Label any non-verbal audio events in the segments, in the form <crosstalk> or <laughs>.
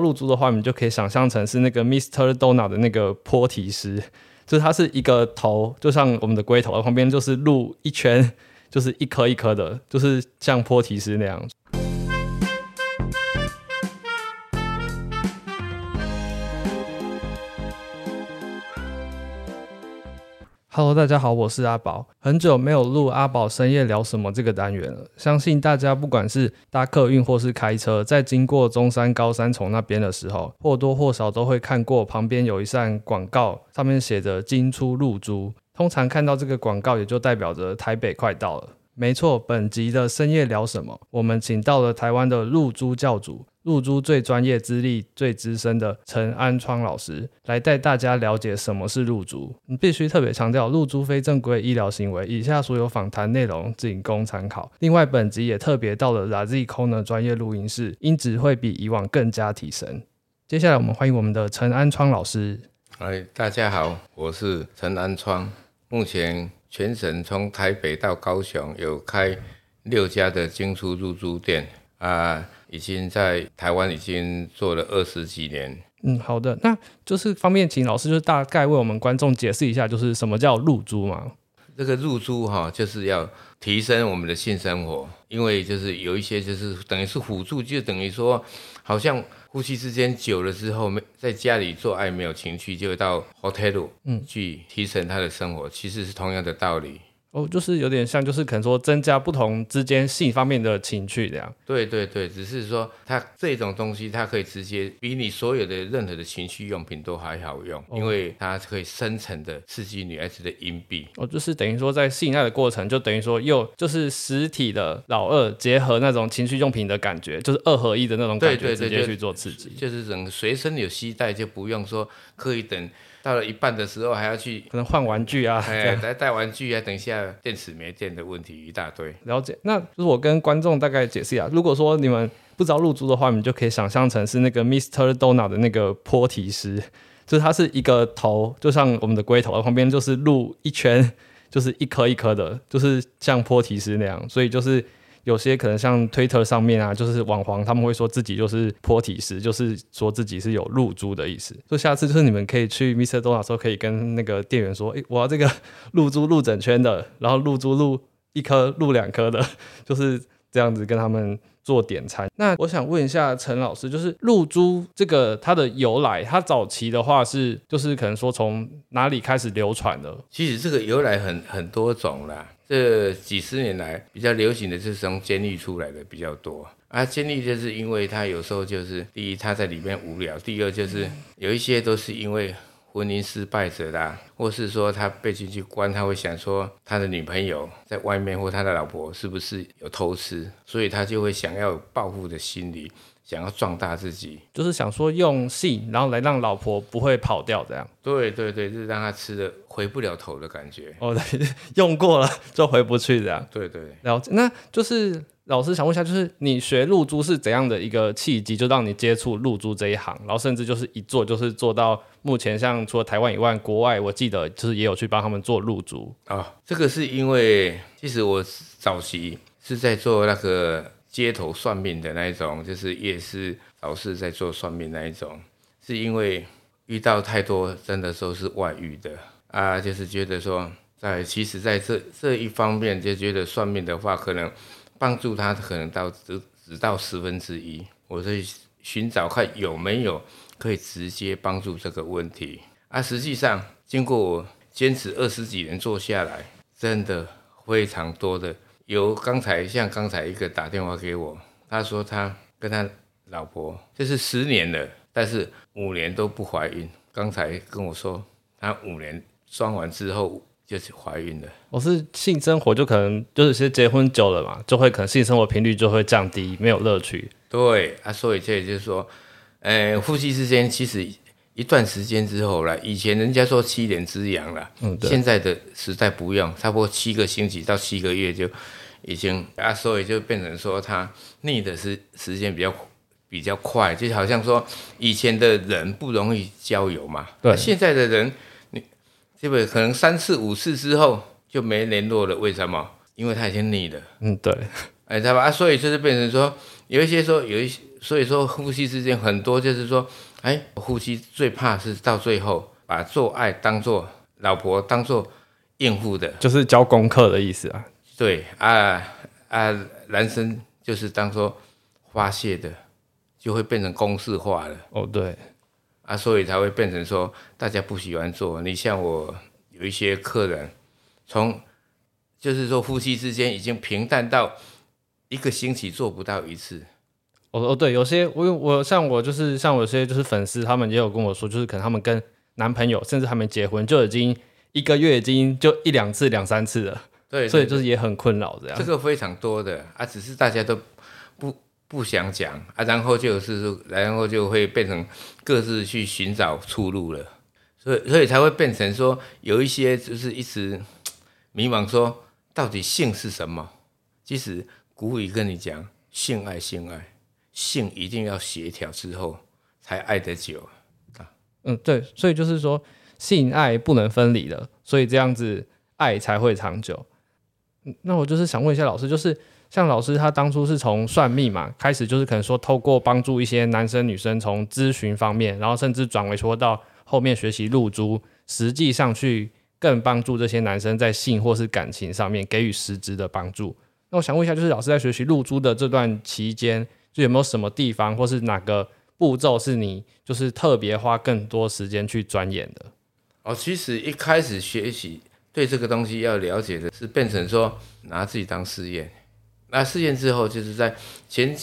露珠的话，你就可以想象成是那个 Mister Donut 的那个坡提师，就是它是一个头，就像我们的龟头，旁边就是露一圈，就是一颗一颗的，就是像坡提师那样。Hello，大家好，我是阿宝。很久没有录阿宝深夜聊什么这个单元了。相信大家不管是搭客运或是开车，在经过中山高三重那边的时候，或多或少都会看过旁边有一扇广告，上面写着“金出露珠”。通常看到这个广告，也就代表着台北快到了。没错，本集的深夜聊什么，我们请到了台湾的露珠教主。露珠最专业、资历最资深的陈安创老师来带大家了解什么是露珠。你必须特别强调，露珠非正规医疗行为，以下所有访谈内容仅供参考。另外，本集也特别到了 Lazy Corner 专业录音室，音质会比以往更加提升。接下来，我们欢迎我们的陈安创老师。哎，大家好，我是陈安创。目前全省从台北到高雄有开六家的精出露珠店啊。已经在台湾已经做了二十几年。嗯，好的，那就是方便请老师就是大概为我们观众解释一下，就是什么叫入珠嘛？这个入珠哈，就是要提升我们的性生活，因为就是有一些就是等于是辅助，就等于说好像夫妻之间久了之后，没在家里做爱没有情趣，就到 hotel 嗯去提升他的生活，嗯、其实是同样的道理。哦，就是有点像，就是可能说增加不同之间性方面的情趣这样。对对对，只是说它这种东西，它可以直接比你所有的任何的情趣用品都还好用，哦、因为它可以深层的刺激女孩子的阴蒂。哦，就是等于说在性爱的过程，就等于说又就是实体的老二结合那种情趣用品的感觉，就是二合一的那种感觉，对对对，直接去做刺激。就是整个随身有携带，就不用说刻意等。到了一半的时候还要去可能换玩具啊，哎，来带玩具啊，等一下电池没电的问题一大堆。了解，那就是我跟观众大概解释一下，如果说你们不知道露珠的话，你们就可以想象成是那个 Mr. Donut 的那个坡提师，就是它是一个头，就像我们的龟头，旁边就是露一圈，就是一颗一颗的，就是像坡提师那样，所以就是。有些可能像推特上面啊，就是网黄他们会说自己就是坡体石，就是说自己是有露珠的意思。就下次就是你们可以去 Mr. Donut 的时候，可以跟那个店员说，诶、我要这个露珠露整圈的，然后露珠露一颗、露两颗的，<laughs> 就是这样子跟他们做点餐。那我想问一下陈老师，就是露珠这个它的由来，它早期的话是就是可能说从哪里开始流传的？其实这个由来很很多种啦。这几十年来比较流行的是从监狱出来的比较多啊，监狱就是因为他有时候就是第一他在里面无聊，第二就是有一些都是因为婚姻失败者啦，或是说他被进去关，他会想说他的女朋友在外面或他的老婆是不是有偷吃，所以他就会想要有报复的心理。想要壮大自己，就是想说用性，然后来让老婆不会跑掉，这样。对对对，就是让他吃的回不了头的感觉。哦，对，用过了就回不去，这样。对对。然后，那就是老师想问一下，就是你学露珠是怎样的一个契机，就让你接触露珠这一行，然后甚至就是一做就是做到目前，像除了台湾以外，国外我记得就是也有去帮他们做露珠。哦，这个是因为其实我早期是在做那个。街头算命的那一种，就是夜市早市在做算命那一种，是因为遇到太多真的说是外遇的啊，就是觉得说在其实在这这一方面就觉得算命的话，可能帮助他可能到只只到十分之一，我在寻找看有没有可以直接帮助这个问题啊。实际上经过我坚持二十几年做下来，真的非常多的。有刚才像刚才一个打电话给我，他说他跟他老婆就是十年了，但是五年都不怀孕。刚才跟我说他五年装完之后就是怀孕了。我是性生活就可能就是其实结婚久了嘛，就会可能性生活频率就会降低，没有乐趣。对啊，所以这也就是说，呃，夫妻之间其实。一段时间之后了，以前人家说七年之痒了，嗯，现在的时代不用，差不多七个星期到七个月就已经啊，所以就变成说他腻的时时间比较比较快，就好像说以前的人不容易交友嘛，对，现在的人你基本可能三次五次之后就没联络了，为什么？因为他已经腻了，嗯，对，哎，知道吧？啊，所以就是变成说有一些说有一些所以说夫妻之间很多就是说，哎，夫妻最怕是到最后把做爱当做老婆当做应付的，就是交功课的意思啊。对啊啊，男生就是当做发泄的，就会变成公式化了。哦，对，啊，所以才会变成说大家不喜欢做。你像我有一些客人，从就是说夫妻之间已经平淡到一个星期做不到一次。哦哦，对，有些我我像我就是像我有些就是粉丝，他们也有跟我说，就是可能他们跟男朋友甚至还没结婚，就已经一个月已经就一两次、两三次了。对，对，对，所以就是也很困扰这样。这个非常多的啊，只是大家都不不想讲啊，然后就是然后就会变成各自去寻找出路了。所以所以才会变成说有一些就是一直迷茫，说到底性是什么？其实古语跟你讲，性爱，性爱。性一定要协调之后才爱得久啊。嗯，对，所以就是说性爱不能分离的，所以这样子爱才会长久。那我就是想问一下老师，就是像老师他当初是从算命嘛开始，就是可能说透过帮助一些男生女生从咨询方面，然后甚至转为说到后面学习露珠，实际上去更帮助这些男生在性或是感情上面给予实质的帮助。那我想问一下，就是老师在学习露珠的这段期间。就有没有什么地方，或是哪个步骤是你就是特别花更多时间去钻研的？哦，其实一开始学习对这个东西要了解的是变成说拿自己当试验，那事件之后就是在前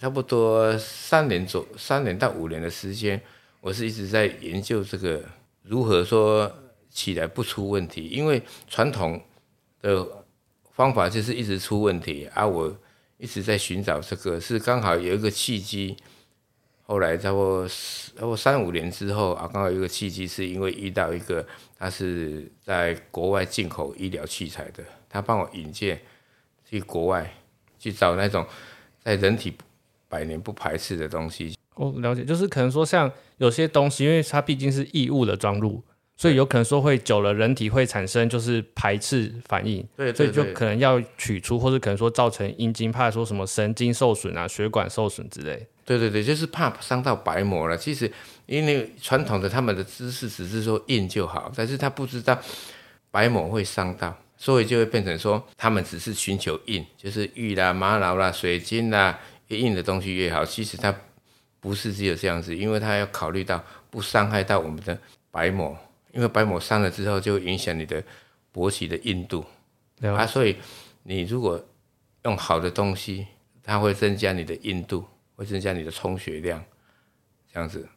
差不多三年左三年到五年的时间，我是一直在研究这个如何说起来不出问题，因为传统的方法就是一直出问题啊，我。一直在寻找这个，是刚好有一个契机。后来差不多差不多三五年之后啊，刚好有一个契机，是因为遇到一个他是在国外进口医疗器材的，他帮我引荐去国外去找那种在人体百年不排斥的东西。我了解，就是可能说像有些东西，因为它毕竟是异物的装入。所以有可能说会久了，人体会产生就是排斥反应，对，所以就可能要取出，或者可能说造成阴茎，怕说什么神经受损啊、血管受损之类。对对对，就是怕伤到白膜了。其实因为传统的他们的知识只是说硬就好，但是他不知道白膜会伤到，所以就会变成说他们只是寻求硬，就是玉啦、玛瑙啦、水晶啦，越硬的东西越好。其实它不是只有这样子，因为它要考虑到不伤害到我们的白膜。因为白膜伤了之后，就会影响你的勃起的硬度啊，所以你如果用好的东西，它会增加你的硬度，会增加你的充血量，这样子。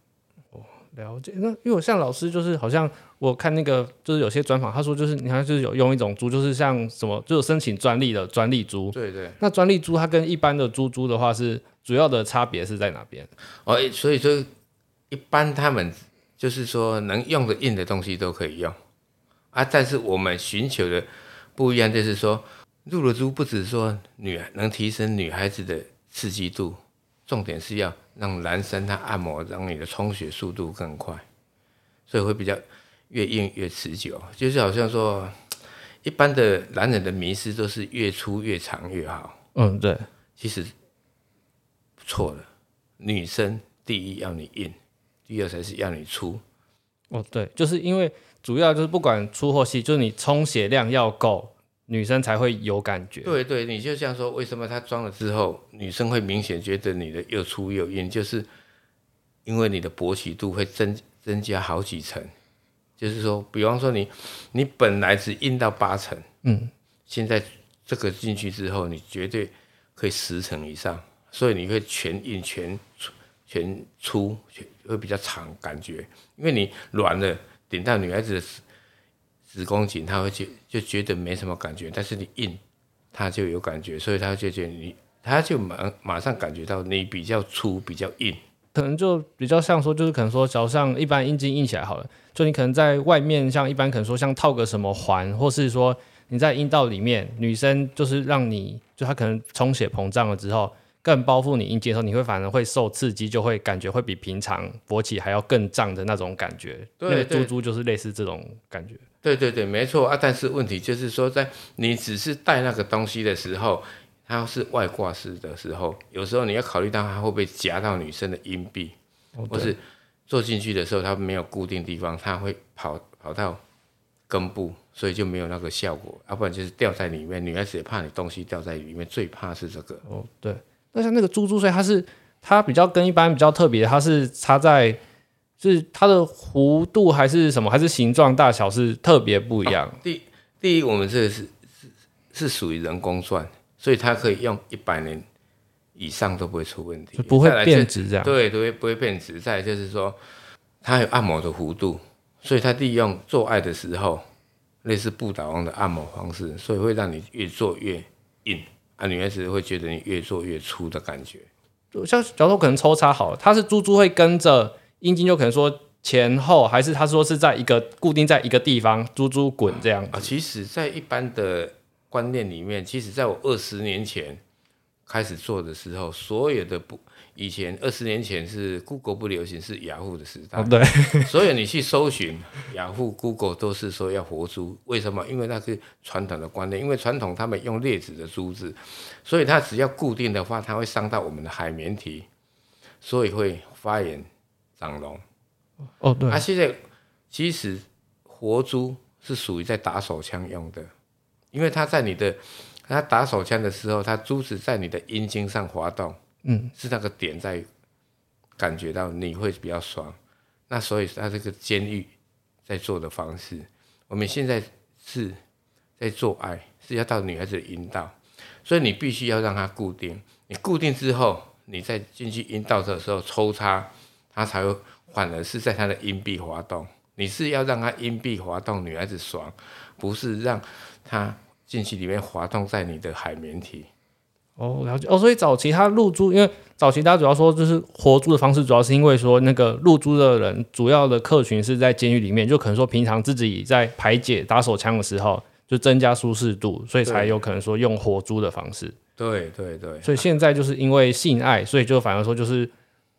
哦，了解。那因为我像老师，就是好像我看那个，就是有些专访，他说就是你看就是有用一种猪，就是像什么，就是申请专利的专利猪。对对。那专利猪它跟一般的猪猪的话，是主要的差别是在哪边？哦，所以说一般他们。就是说，能用的硬的东西都可以用啊，但是我们寻求的不一样，就是说，入了猪不只是说女能提升女孩子的刺激度，重点是要让男生他按摩，让你的充血速度更快，所以会比较越硬越持久。就是好像说，一般的男人的迷思都是越粗越长越好。嗯，对，其实错了，女生第一要你硬。第二才是要你粗，哦，对，就是因为主要就是不管粗或细，就是你充血量要够，女生才会有感觉。对对，你就像说，为什么她装了之后，女生会明显觉得你的又粗又硬，就是因为你的勃起度会增增加好几层。就是说，比方说你你本来只硬到八层，嗯，现在这个进去之后，你绝对可以十层以上，所以你会全硬全粗。全粗全会比较长，感觉，因为你软了，顶到女孩子的子宫颈，他会觉就觉得没什么感觉，但是你硬，他就有感觉，所以他就觉得你，他就马马上感觉到你比较粗，比较硬，可能就比较像说，就是可能说，脚上一般阴茎硬起来好了，就你可能在外面，像一般可能说像套个什么环，或是说你在阴道里面，女生就是让你就她可能充血膨胀了之后。更包覆你阴茎的时候，你会反而会受刺激，就会感觉会比平常勃起还要更胀的那种感觉。对，那个猪猪就是类似这种感觉。对对对，没错啊。但是问题就是说，在你只是带那个东西的时候，它是外挂式的时候，有时候你要考虑到它会不会夹到女生的阴蒂，哦、或是坐进去的时候它没有固定地方，它会跑跑到根部，所以就没有那个效果。要不然就是掉在里面，女孩子也怕你东西掉在里面，最怕是这个。哦，对。那像那个猪猪所以它是它比较跟一般比较特别，它是插在，是它的弧度还是什么，还是形状大小是特别不一样。哦、第第一，我们这个是是是属于人工钻。所以它可以用一百年以上都不会出问题，不会变质这样。对，不会不会变质。再就是说，它有按摩的弧度，所以它利用做爱的时候，类似不倒翁的按摩方式，所以会让你越做越硬啊，女孩子会觉得你越做越粗的感觉。像假如可能抽插好了，它是珠珠会跟着阴茎，就可能说前后，还是他说是在一个固定在一个地方，猪猪滚这样啊？其实，在一般的。观念里面，其实在我二十年前开始做的时候，所有的不以前二十年前是 Google 不流行，是雅虎的时代。对，<laughs> 所以你去搜寻雅虎、Google 都是说要活猪，为什么？因为那是传统的观念，因为传统他们用劣质的珠子，所以它只要固定的话，它会伤到我们的海绵体，所以会发炎长龙。哦，对。啊，现在其实活珠是属于在打手枪用的。因为他在你的，他打手枪的时候，他珠子在你的阴茎上滑动，嗯，是那个点在感觉到你会比较爽，那所以他这个监狱在做的方式，我们现在是在做爱，是要到女孩子的阴道，所以你必须要让它固定，你固定之后，你再进去阴道的时候抽插，它才会反而是在它的阴蒂滑动，你是要让它阴蒂滑动，女孩子爽，不是让它。进去里面滑动在你的海绵体，哦，了解哦。所以早期他入珠，因为早期大家主要说就是活珠的方式，主要是因为说那个入珠的人主要的客群是在监狱里面，就可能说平常自己在排解打手枪的时候就增加舒适度，所以才有可能说用活珠的方式。对对对。所以现在就是因为性爱，所以就反而说就是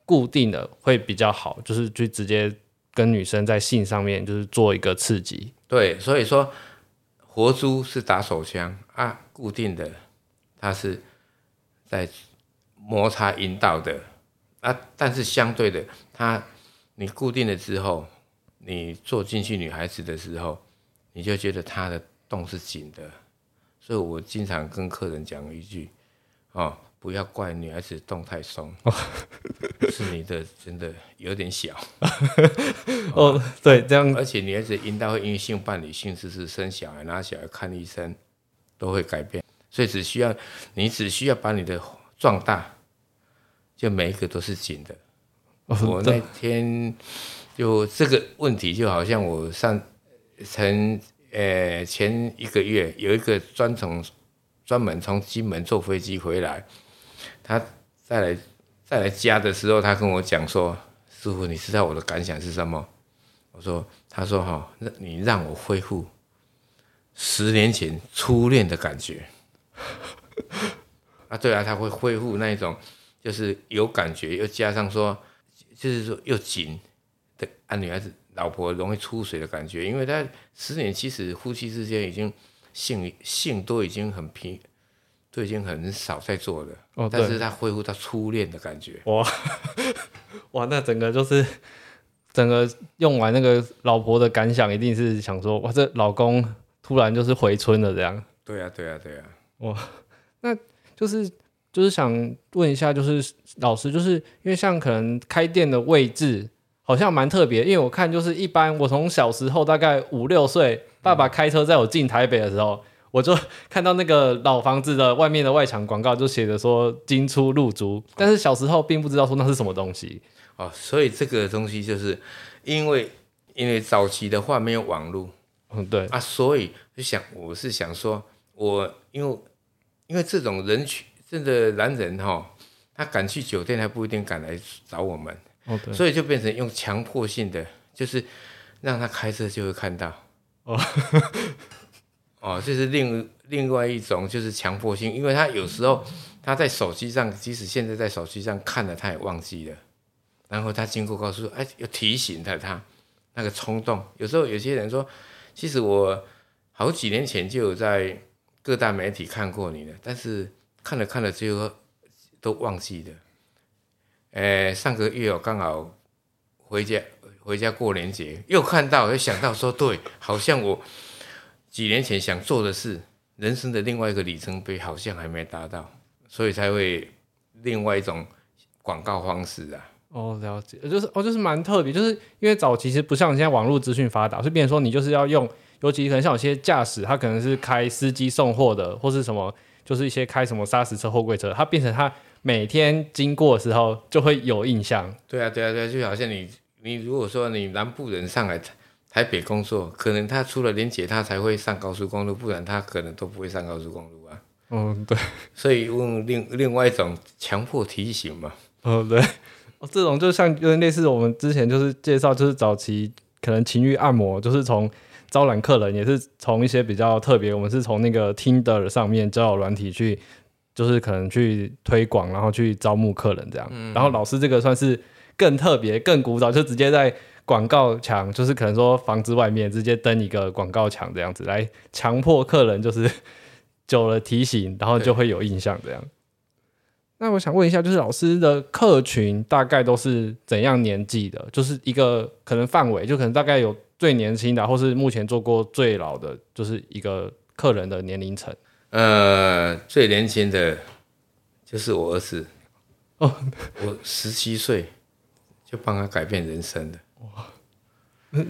固定的会比较好，就是就直接跟女生在性上面就是做一个刺激。对，所以说。活珠是打手枪啊，固定的，它是在摩擦阴道的啊，但是相对的，它你固定了之后，你坐进去女孩子的时候，你就觉得它的洞是紧的，所以我经常跟客人讲一句，哦。不要怪女孩子动太松，<laughs> 是你的真的有点小。哦，对，这样。而且女孩子阴道会因为性伴侣、性知识、生小孩、拿小孩、看医生，都会改变。所以只需要你只需要把你的壮大，就每一个都是紧的。哦、我那天就这个问题，就好像我上前呃前一个月有一个专从专门从金门坐飞机回来。他再来再来加的时候，他跟我讲说：“师傅，你知道我的感想是什么？”我说：“他说哈，那你让我恢复十年前初恋的感觉。<laughs> ”啊，对啊，他会恢复那一种，就是有感觉，又加上说，就是说又紧的啊，女孩子老婆容易出水的感觉，因为他十年其实夫妻之间已经性性都已经很平。都已经很少在做了，哦，但是他恢复到初恋的感觉，哇哇，那整个就是整个用完那个老婆的感想，一定是想说，哇，这老公突然就是回春了这样。对啊，对啊，对啊，哇，那就是就是想问一下，就是老师，就是因为像可能开店的位置好像蛮特别，因为我看就是一般我从小时候大概五六岁，爸爸开车载我进台北的时候。我就 <laughs> 看到那个老房子的外面的外墙广告，就写着说“金出入租”，但是小时候并不知道说那是什么东西。哦。所以这个东西就是因为因为早期的话没有网络，嗯，对。啊，所以就想我是想说，我因为因为这种人群真的男人哈、哦，他敢去酒店还不一定敢来找我们，哦，对，所以就变成用强迫性的，就是让他开车就会看到。哦。哦，这是另另外一种，就是强迫性，因为他有时候他在手机上，即使现在在手机上看了，他也忘记了，然后他经过告诉，哎，又提醒他，他那个冲动。有时候有些人说，其实我好几年前就有在各大媒体看过你了，但是看了看了之后都忘记了。诶，上个月我刚好回家回家过年节，又看到又想到说，对，好像我几年前想做的事，人生的另外一个里程碑好像还没达到，所以才会另外一种广告方式啊。哦，了解，就是哦，就是蛮特别，就是因为早期其实不像现在网络资讯发达，所以变成说你就是要用，尤其可能像有些驾驶，他可能是开司机送货的，或是什么，就是一些开什么砂石车、货柜车，他变成他每天经过的时候就会有印象。对啊，对啊，对啊，就好像你你如果说你南部人上来台北工作，可能他除了连结他才会上高速公路，不然他可能都不会上高速公路啊。嗯，对，所以用另另外一种强迫提醒嘛。嗯，对。哦，这种就像有点类似我们之前就是介绍，就是早期可能情欲按摩，就是从招揽客人，也是从一些比较特别，我们是从那个 Tinder 上面交友软体去，就是可能去推广，然后去招募客人这样。嗯。然后老师这个算是更特别、更古早，就直接在广告墙，<laughs> 就是可能说房子外面直接登一个广告墙这样子，来强迫客人就是 <laughs> 久了提醒，然后就会有印象这样。那我想问一下，就是老师的客群大概都是怎样年纪的？就是一个可能范围，就可能大概有最年轻的，或是目前做过最老的，就是一个客人的年龄层。呃，最年轻的就是我儿子哦，我十七岁就帮他改变人生的。哇，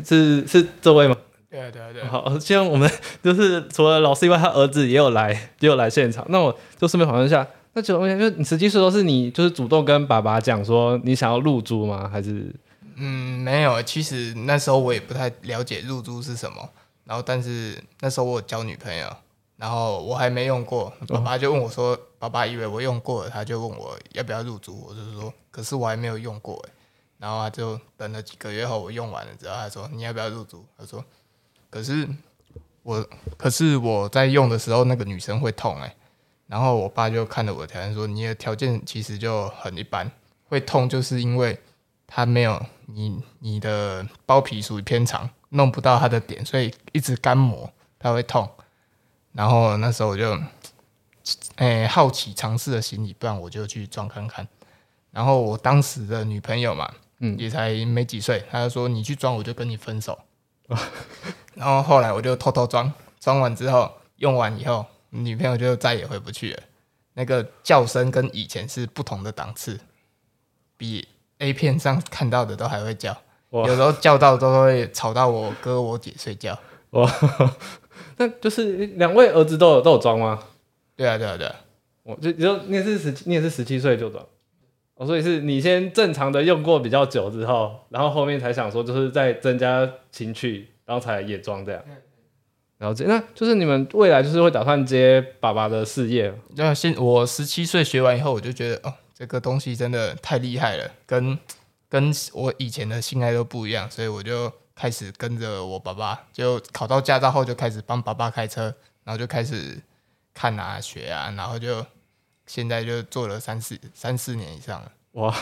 是是这位吗？对啊对啊对。好，希望我们就是除了老师以外，他儿子也有来，也有来现场。那我就顺便访问一下。那就我想，就你实际说都是你就是主动跟爸爸讲说你想要入租吗？还是？嗯，没有。其实那时候我也不太了解入租是什么。然后，但是那时候我有交女朋友，然后我还没用过。爸爸就问我说：“哦、爸爸以为我用过了，他就问我要不要入租。”我就说：“可是我还没有用过。”然后他就等了几个月后，我用完了之后，他说：“你要不要入住？”他说：“可是我，可是我在用的时候，那个女生会痛。”哎。然后我爸就看着我的条件说：“你的条件其实就很一般，会痛就是因为他没有你你的包皮属于偏长，弄不到他的点，所以一直干磨，他会痛。”然后那时候我就，哎，好奇尝试了心理，不然我就去装看看。然后我当时的女朋友嘛，嗯，也才没几岁，他就说：“你去装，我就跟你分手。<laughs> ”然后后来我就偷偷装，装完之后用完以后。女朋友就再也回不去了。那个叫声跟以前是不同的档次，比 A 片上看到的都还会叫。有时候叫到都会吵到我哥我姐睡觉。哇，<laughs> 那就是两位儿子都有都有装吗？对啊对啊对啊。我就你说你也是十你也是十七岁就装，哦，所以是你先正常的用过比较久之后，然后后面才想说就是再增加情趣，然后才也装这样。然后这那就是你们未来就是会打算接爸爸的事业。那现我十七岁学完以后，我就觉得哦，这个东西真的太厉害了，跟跟我以前的性爱都不一样，所以我就开始跟着我爸爸，就考到驾照后就开始帮爸爸开车，然后就开始看啊学啊，然后就现在就做了三四三四年以上了。哇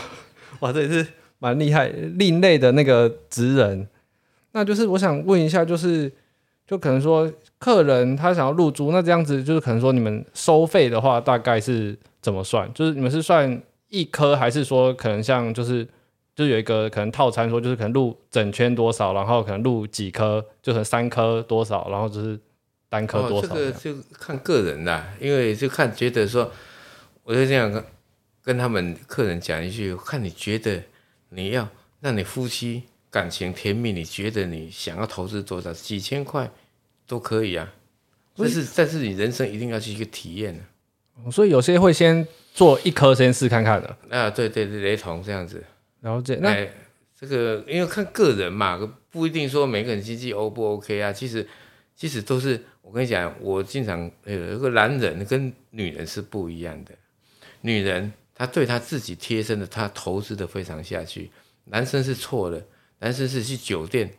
哇，这也是蛮厉害另类的那个职人。那就是我想问一下，就是。就可能说，客人他想要入租，那这样子就是可能说，你们收费的话大概是怎么算？就是你们是算一颗，还是说可能像就是就有一个可能套餐，说就是可能入整圈多少，然后可能入几颗，就可能三颗多少，然后就是单颗多少？哦，这个就看个人啦，因为就看觉得说，我就这样跟跟他们客人讲一句，看你觉得你要让你夫妻。感情甜蜜，你觉得你想要投资多少？几千块都可以啊。但是，但是你人生一定要去一个体验的。所以有些会先做一颗先试看看的。啊，对对对，雷同这样子。了解。那、哎、这个因为看个人嘛，不一定说每个人经济 O 不 OK 啊。其实，其实都是我跟你讲，我经常有一个男人跟女人是不一样的。女人她对她自己贴身的，她投资的非常下去。男生是错的。男生是去酒店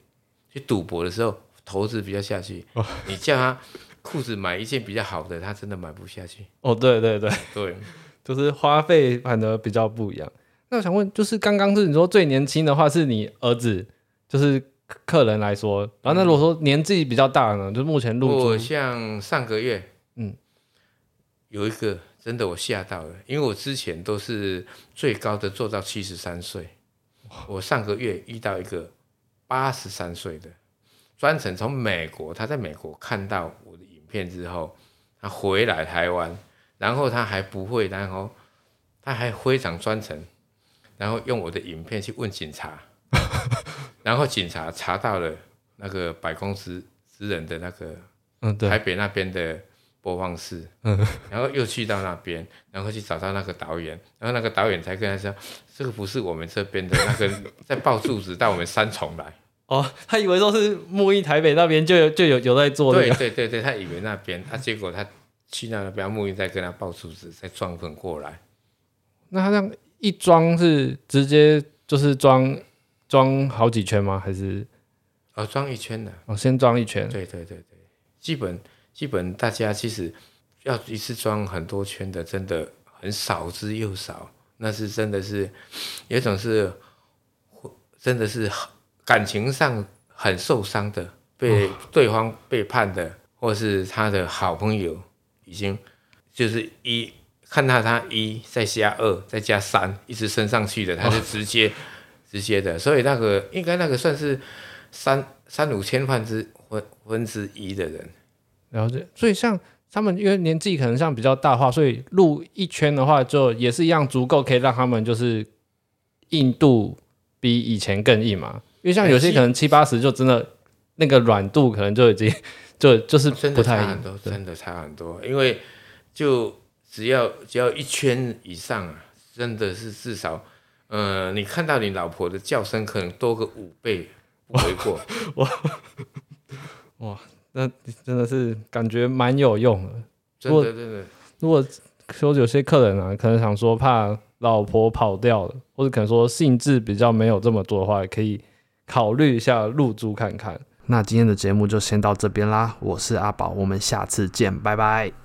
去赌博的时候投资比较下去，哦、你叫他裤子买一件比较好的，他真的买不下去。哦，对对对对，就是花费反而比较不一样。那我想问，就是刚刚是你说最年轻的话是你儿子，就是客人来说，然后那如果说年纪比较大呢，就是目前入住，像上个月，嗯，有一个真的我吓到了，因为我之前都是最高的做到七十三岁，我上个月遇到一个八十三岁的，专程从美国，他在美国看到我的影片之后，他回来台湾，然后他还不会，然后他还非常专程，然后用我的影片去问警察，<laughs> 然后警察查到了那个百工职职人的那个，嗯，对，台北那边的。播放室，<laughs> 嗯，然后又去到那边，然后去找到那个导演，然后那个导演才跟他说：“这个不是我们这边的那个，<laughs> 在抱柱子到我们三重来。”哦，他以为都是木易台北那边就有就有有在做的。对对对对，他以为那边，他、啊、结果他去到那边木易在跟他抱柱子，再装粉过来。那他这样一装是直接就是装装好几圈吗？还是哦装一圈的？哦，先装一圈。对对对对，基本。基本大家其实要一次装很多圈的，真的很少之又少。那是真的是有一种是，真的是感情上很受伤的，被对方背叛的，或是他的好朋友已经就是一看到他一再加二再加三一直升上去的，他就直接直接的。所以那个应该那个算是三三五千分之分分之一的人。了解，所以像他们因为年纪可能像比较大话，所以录一圈的话，就也是一样足够可以让他们就是硬度比以前更硬嘛。因为像有些可能七八十就真的那个软度可能就已经 <laughs> 就就是不太硬，真的差很多，真的差很多。因为就只要只要一圈以上啊，真的是至少，呃，你看到你老婆的叫声可能多个五倍不为过。哇 <laughs> 哇。那真的是感觉蛮有用的，真的真的。如果说有些客人啊，可能想说怕老婆跑掉了，或者可能说兴致比较没有这么做的话，也可以考虑一下入租看看。那今天的节目就先到这边啦，我是阿宝，我们下次见，拜拜。